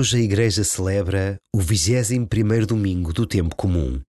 Hoje a Igreja celebra o 21 domingo do tempo comum.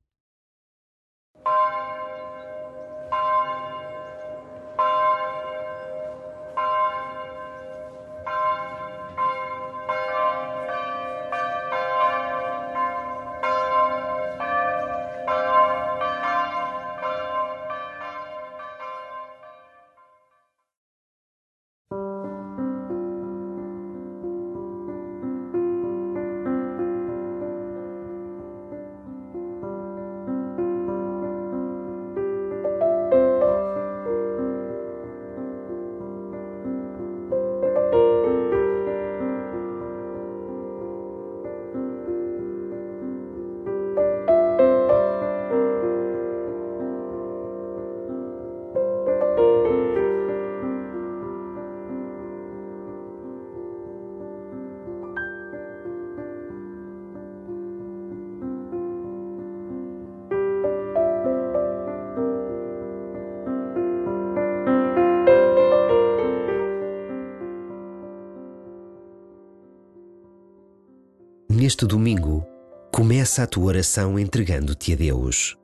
Neste domingo, começa a tua oração entregando-te a Deus.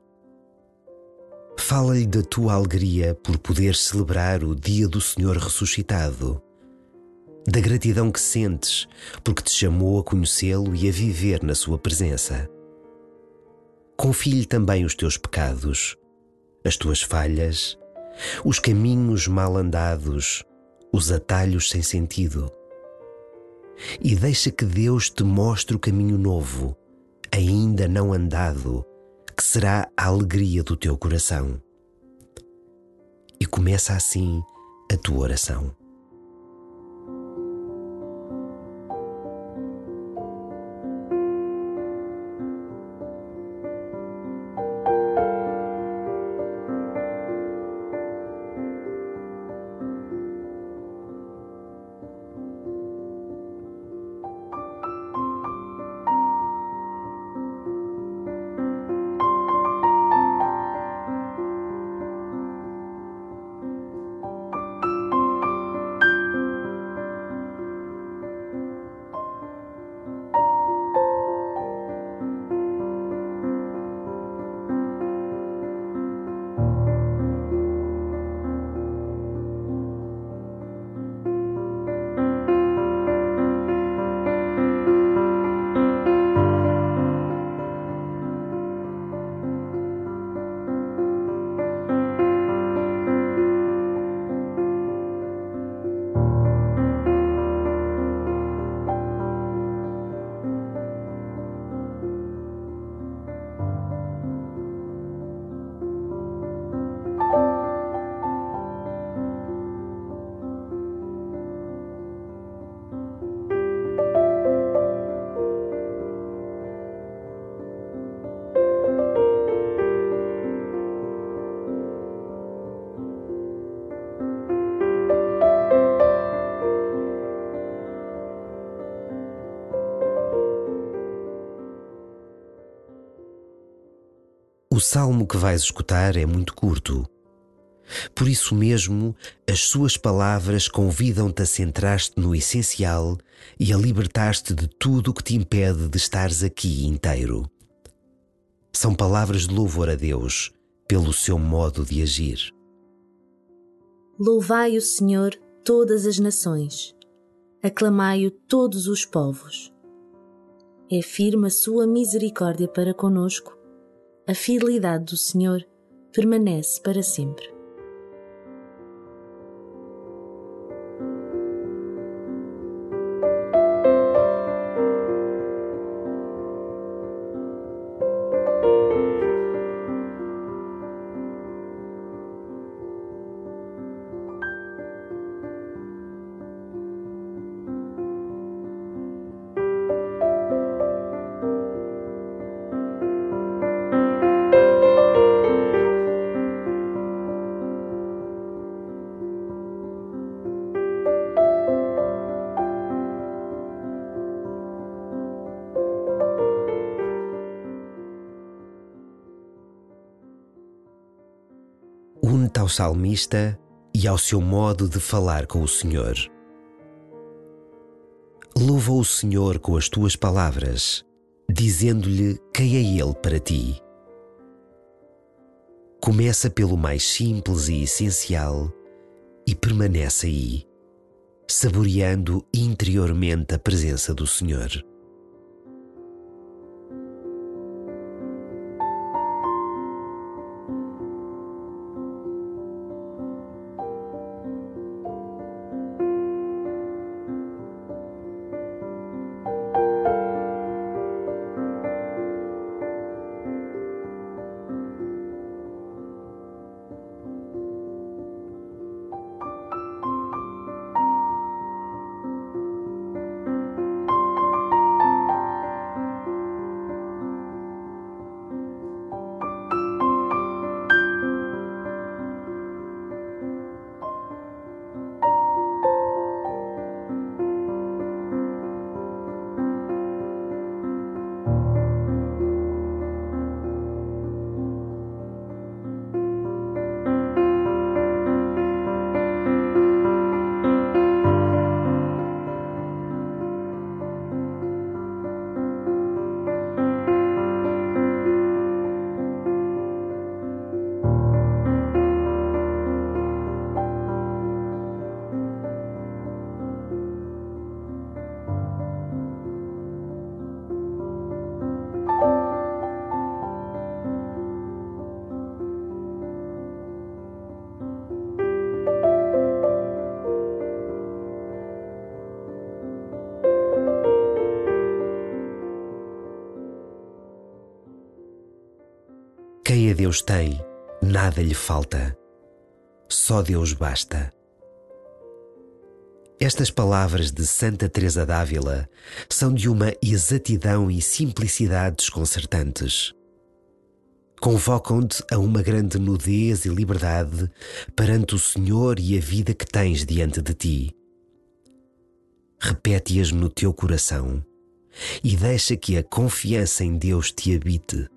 Fala-lhe da tua alegria por poder celebrar o dia do Senhor ressuscitado, da gratidão que sentes porque te chamou a conhecê-lo e a viver na sua presença. Confie-lhe também os teus pecados, as tuas falhas, os caminhos mal andados, os atalhos sem sentido e deixa que Deus te mostre o caminho novo, ainda não andado, que será a alegria do teu coração. E começa assim a tua oração. Salmo que vais escutar é muito curto. Por isso mesmo, as suas palavras convidam-te a centrar-te no essencial e a libertar-te de tudo o que te impede de estares aqui inteiro. São palavras de louvor a Deus pelo seu modo de agir. Louvai o Senhor todas as nações, aclamai-o todos os povos. É firme a sua misericórdia para conosco a fidelidade do Senhor permanece para sempre. Ao salmista e ao seu modo de falar com o Senhor. Louva o Senhor com as tuas palavras, dizendo-lhe quem é Ele para ti. Começa pelo mais simples e essencial e permanece aí, saboreando interiormente a presença do Senhor. Deus tem, nada lhe falta. Só Deus basta. Estas palavras de Santa Teresa d'Ávila são de uma exatidão e simplicidade desconcertantes. Convocam-te a uma grande nudez e liberdade perante o Senhor e a vida que tens diante de ti. Repete-as no teu coração e deixa que a confiança em Deus te habite.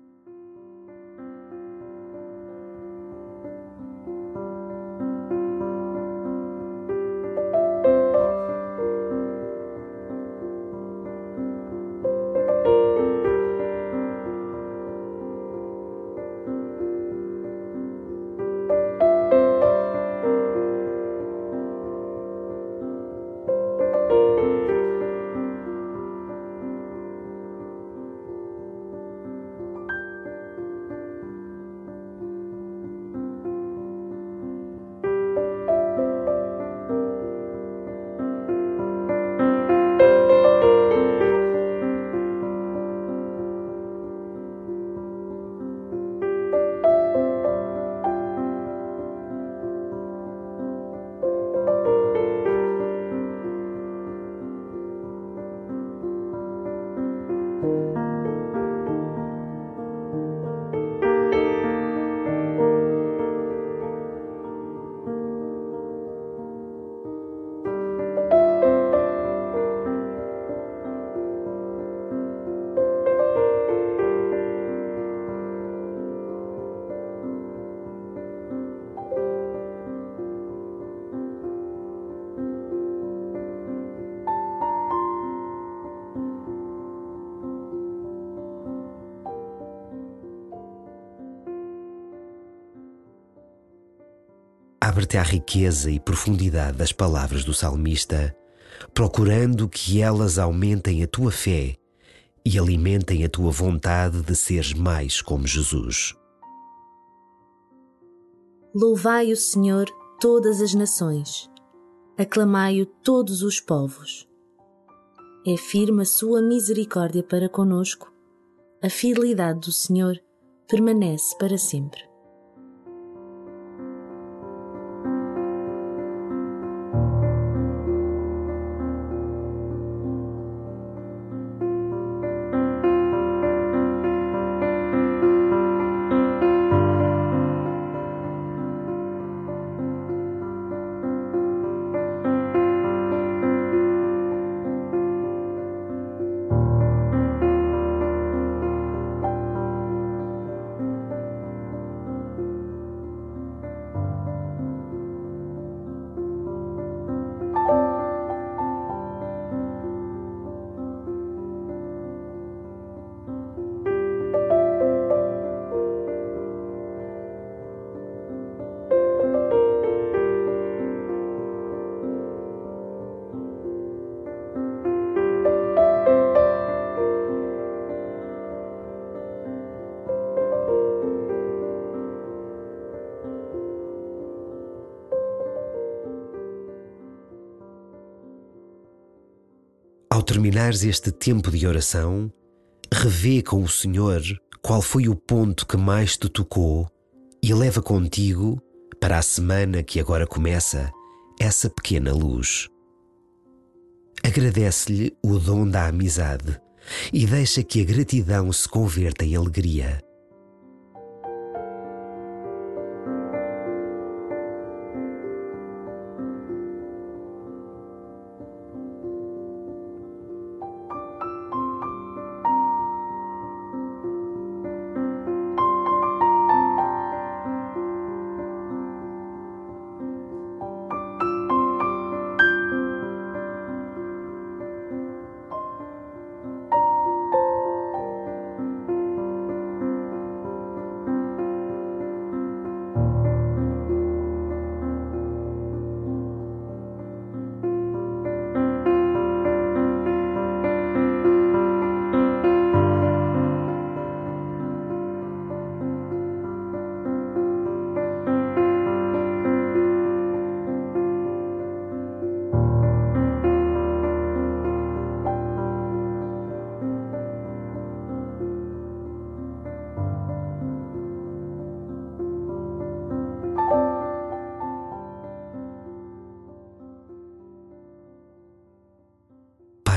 Abre-te à riqueza e profundidade das palavras do salmista, procurando que elas aumentem a tua fé e alimentem a tua vontade de seres mais como Jesus. Louvai o Senhor todas as nações, aclamai-o todos os povos. É firme a sua misericórdia para conosco, a fidelidade do Senhor permanece para sempre. Ao terminares este tempo de oração, revê com o Senhor qual foi o ponto que mais te tocou e leva contigo, para a semana que agora começa, essa pequena luz. Agradece-lhe o dom da amizade e deixa que a gratidão se converta em alegria.